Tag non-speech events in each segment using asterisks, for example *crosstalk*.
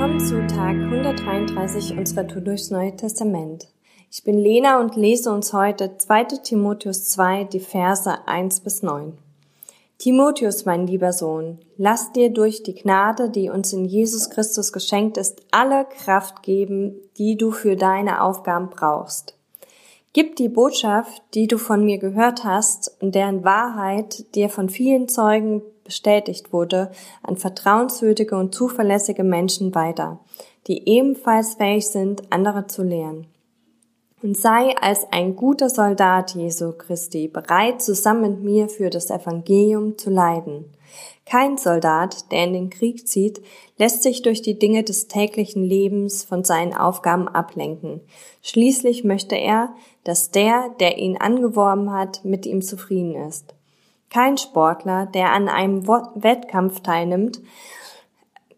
Willkommen zu Tag 133 unserer Tour durchs Neue Testament. Ich bin Lena und lese uns heute 2. Timotheus 2, die Verse 1 bis 9. Timotheus, mein lieber Sohn, lass dir durch die Gnade, die uns in Jesus Christus geschenkt ist, alle Kraft geben, die du für deine Aufgaben brauchst. Gib die Botschaft, die du von mir gehört hast und deren Wahrheit dir von vielen Zeugen bestätigt wurde, an vertrauenswürdige und zuverlässige Menschen weiter, die ebenfalls fähig sind, andere zu lehren. Und sei als ein guter Soldat Jesu Christi bereit, zusammen mit mir für das Evangelium zu leiden. Kein Soldat, der in den Krieg zieht, lässt sich durch die Dinge des täglichen Lebens von seinen Aufgaben ablenken. Schließlich möchte er, dass der, der ihn angeworben hat, mit ihm zufrieden ist. Kein Sportler, der an einem Wettkampf teilnimmt,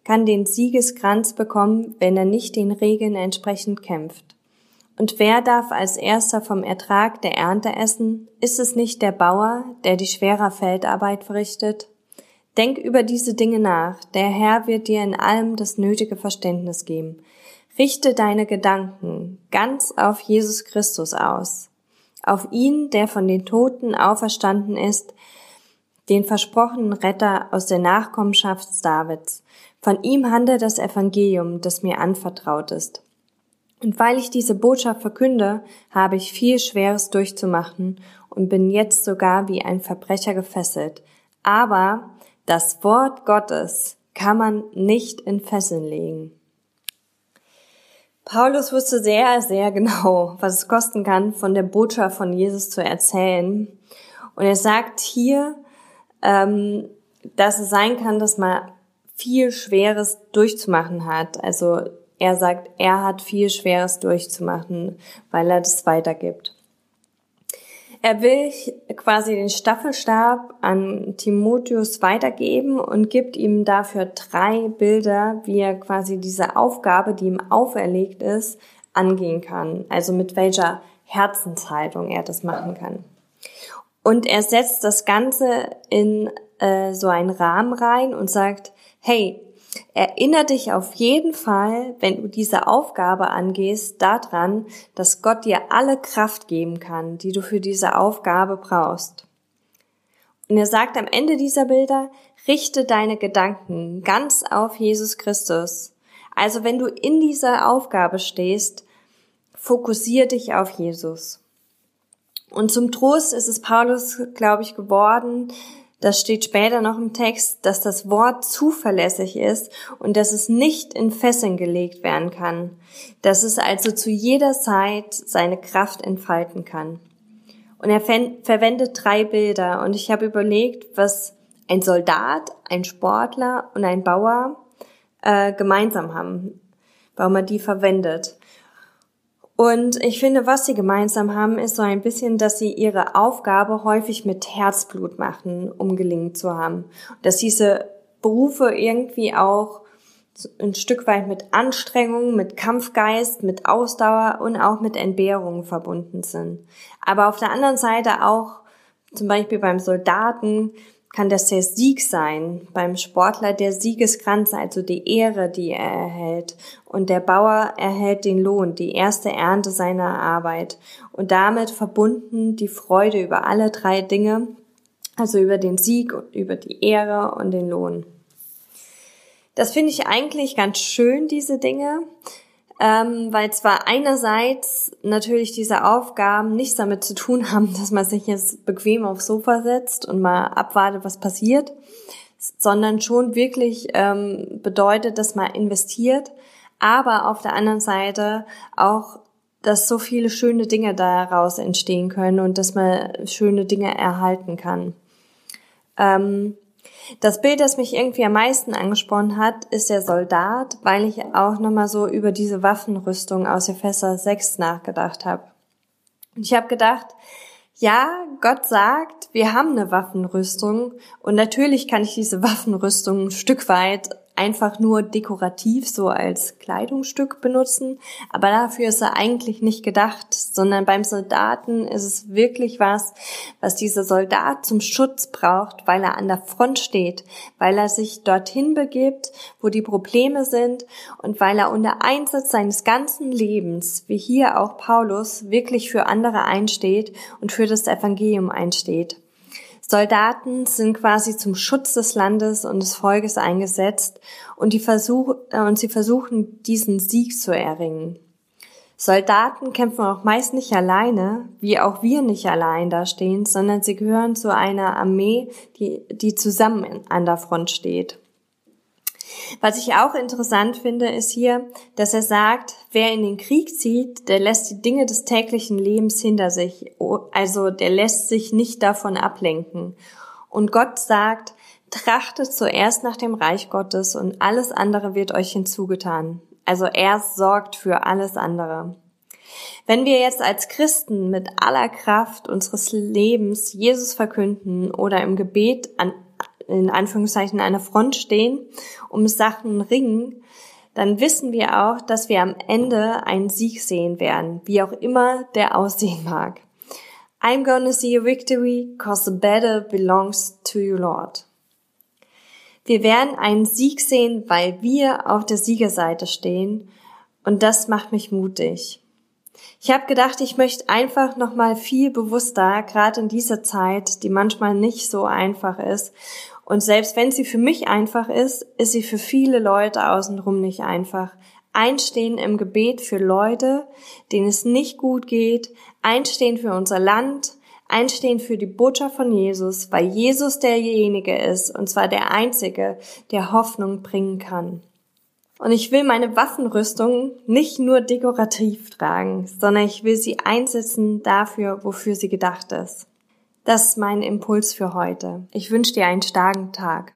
kann den Siegeskranz bekommen, wenn er nicht den Regeln entsprechend kämpft. Und wer darf als erster vom Ertrag der Ernte essen? Ist es nicht der Bauer, der die schwere Feldarbeit verrichtet? Denk über diese Dinge nach, der Herr wird dir in allem das nötige Verständnis geben. Richte deine Gedanken ganz auf Jesus Christus aus, auf ihn, der von den Toten auferstanden ist, den versprochenen Retter aus der Nachkommenschaft Davids. Von ihm handelt das Evangelium, das mir anvertraut ist. Und weil ich diese Botschaft verkünde, habe ich viel Schweres durchzumachen und bin jetzt sogar wie ein Verbrecher gefesselt. Aber das Wort Gottes kann man nicht in Fesseln legen. Paulus wusste sehr, sehr genau, was es kosten kann, von der Botschaft von Jesus zu erzählen. Und er sagt hier, ähm, dass es sein kann, dass man viel Schweres durchzumachen hat. Also er sagt, er hat viel Schweres durchzumachen, weil er das weitergibt. Er will quasi den Staffelstab an Timotheus weitergeben und gibt ihm dafür drei Bilder, wie er quasi diese Aufgabe, die ihm auferlegt ist, angehen kann. Also mit welcher Herzenshaltung er das machen kann. Und er setzt das Ganze in äh, so einen Rahmen rein und sagt, hey, erinnere dich auf jeden Fall, wenn du diese Aufgabe angehst, daran, dass Gott dir alle Kraft geben kann, die du für diese Aufgabe brauchst. Und er sagt am Ende dieser Bilder, richte deine Gedanken ganz auf Jesus Christus. Also wenn du in dieser Aufgabe stehst, fokussier dich auf Jesus. Und zum Trost ist es Paulus, glaube ich, geworden, das steht später noch im Text, dass das Wort zuverlässig ist und dass es nicht in Fesseln gelegt werden kann, dass es also zu jeder Zeit seine Kraft entfalten kann. Und er verwendet drei Bilder und ich habe überlegt, was ein Soldat, ein Sportler und ein Bauer äh, gemeinsam haben, warum er die verwendet. Und ich finde, was sie gemeinsam haben, ist so ein bisschen, dass sie ihre Aufgabe häufig mit Herzblut machen, um gelingen zu haben. Dass diese Berufe irgendwie auch ein Stück weit mit Anstrengung, mit Kampfgeist, mit Ausdauer und auch mit Entbehrungen verbunden sind. Aber auf der anderen Seite auch zum Beispiel beim Soldaten kann das der Sieg sein, beim Sportler der Siegeskranz, also die Ehre, die er erhält. Und der Bauer erhält den Lohn, die erste Ernte seiner Arbeit. Und damit verbunden die Freude über alle drei Dinge, also über den Sieg, über die Ehre und den Lohn. Das finde ich eigentlich ganz schön, diese Dinge ähm, weil zwar einerseits natürlich diese Aufgaben nichts damit zu tun *laughs* haben, dass man sich jetzt bequem aufs Sofa setzt und mal abwartet, was passiert, sondern schon wirklich ähm, bedeutet, dass man investiert, aber auf der anderen Seite auch dass so viele schöne Dinge daraus entstehen können und dass man schöne Dinge erhalten kann. Ähm, das Bild, das mich irgendwie am meisten angesprochen hat, ist der Soldat, weil ich auch nochmal so über diese Waffenrüstung aus Epheser 6 nachgedacht habe. Und ich habe gedacht, ja, Gott sagt, wir haben eine Waffenrüstung und natürlich kann ich diese Waffenrüstung ein Stück weit einfach nur dekorativ so als Kleidungsstück benutzen, aber dafür ist er eigentlich nicht gedacht, sondern beim Soldaten ist es wirklich was, was dieser Soldat zum Schutz braucht, weil er an der Front steht, weil er sich dorthin begibt, wo die Probleme sind und weil er unter Einsatz seines ganzen Lebens, wie hier auch Paulus, wirklich für andere einsteht und für das Evangelium einsteht. Soldaten sind quasi zum Schutz des Landes und des Volkes eingesetzt und, die Versuch, äh, und sie versuchen, diesen Sieg zu erringen. Soldaten kämpfen auch meist nicht alleine, wie auch wir nicht allein da stehen, sondern sie gehören zu einer Armee, die, die zusammen an der Front steht. Was ich auch interessant finde, ist hier, dass er sagt, wer in den Krieg zieht, der lässt die Dinge des täglichen Lebens hinter sich. Also der lässt sich nicht davon ablenken. Und Gott sagt, trachtet zuerst nach dem Reich Gottes und alles andere wird euch hinzugetan. Also er sorgt für alles andere. Wenn wir jetzt als Christen mit aller Kraft unseres Lebens Jesus verkünden oder im Gebet an in Anführungszeichen an einer Front stehen, um Sachen ringen, dann wissen wir auch, dass wir am Ende einen Sieg sehen werden, wie auch immer der aussehen mag. I'm gonna see a victory, cause the battle belongs to you, Lord. Wir werden einen Sieg sehen, weil wir auf der Siegerseite stehen und das macht mich mutig. Ich habe gedacht, ich möchte einfach noch mal viel bewusster, gerade in dieser Zeit, die manchmal nicht so einfach ist, und selbst wenn sie für mich einfach ist, ist sie für viele Leute außenrum nicht einfach. Einstehen im Gebet für Leute, denen es nicht gut geht, einstehen für unser Land, einstehen für die Botschaft von Jesus, weil Jesus derjenige ist, und zwar der Einzige, der Hoffnung bringen kann. Und ich will meine Waffenrüstung nicht nur dekorativ tragen, sondern ich will sie einsetzen dafür, wofür sie gedacht ist. Das ist mein Impuls für heute. Ich wünsche dir einen starken Tag.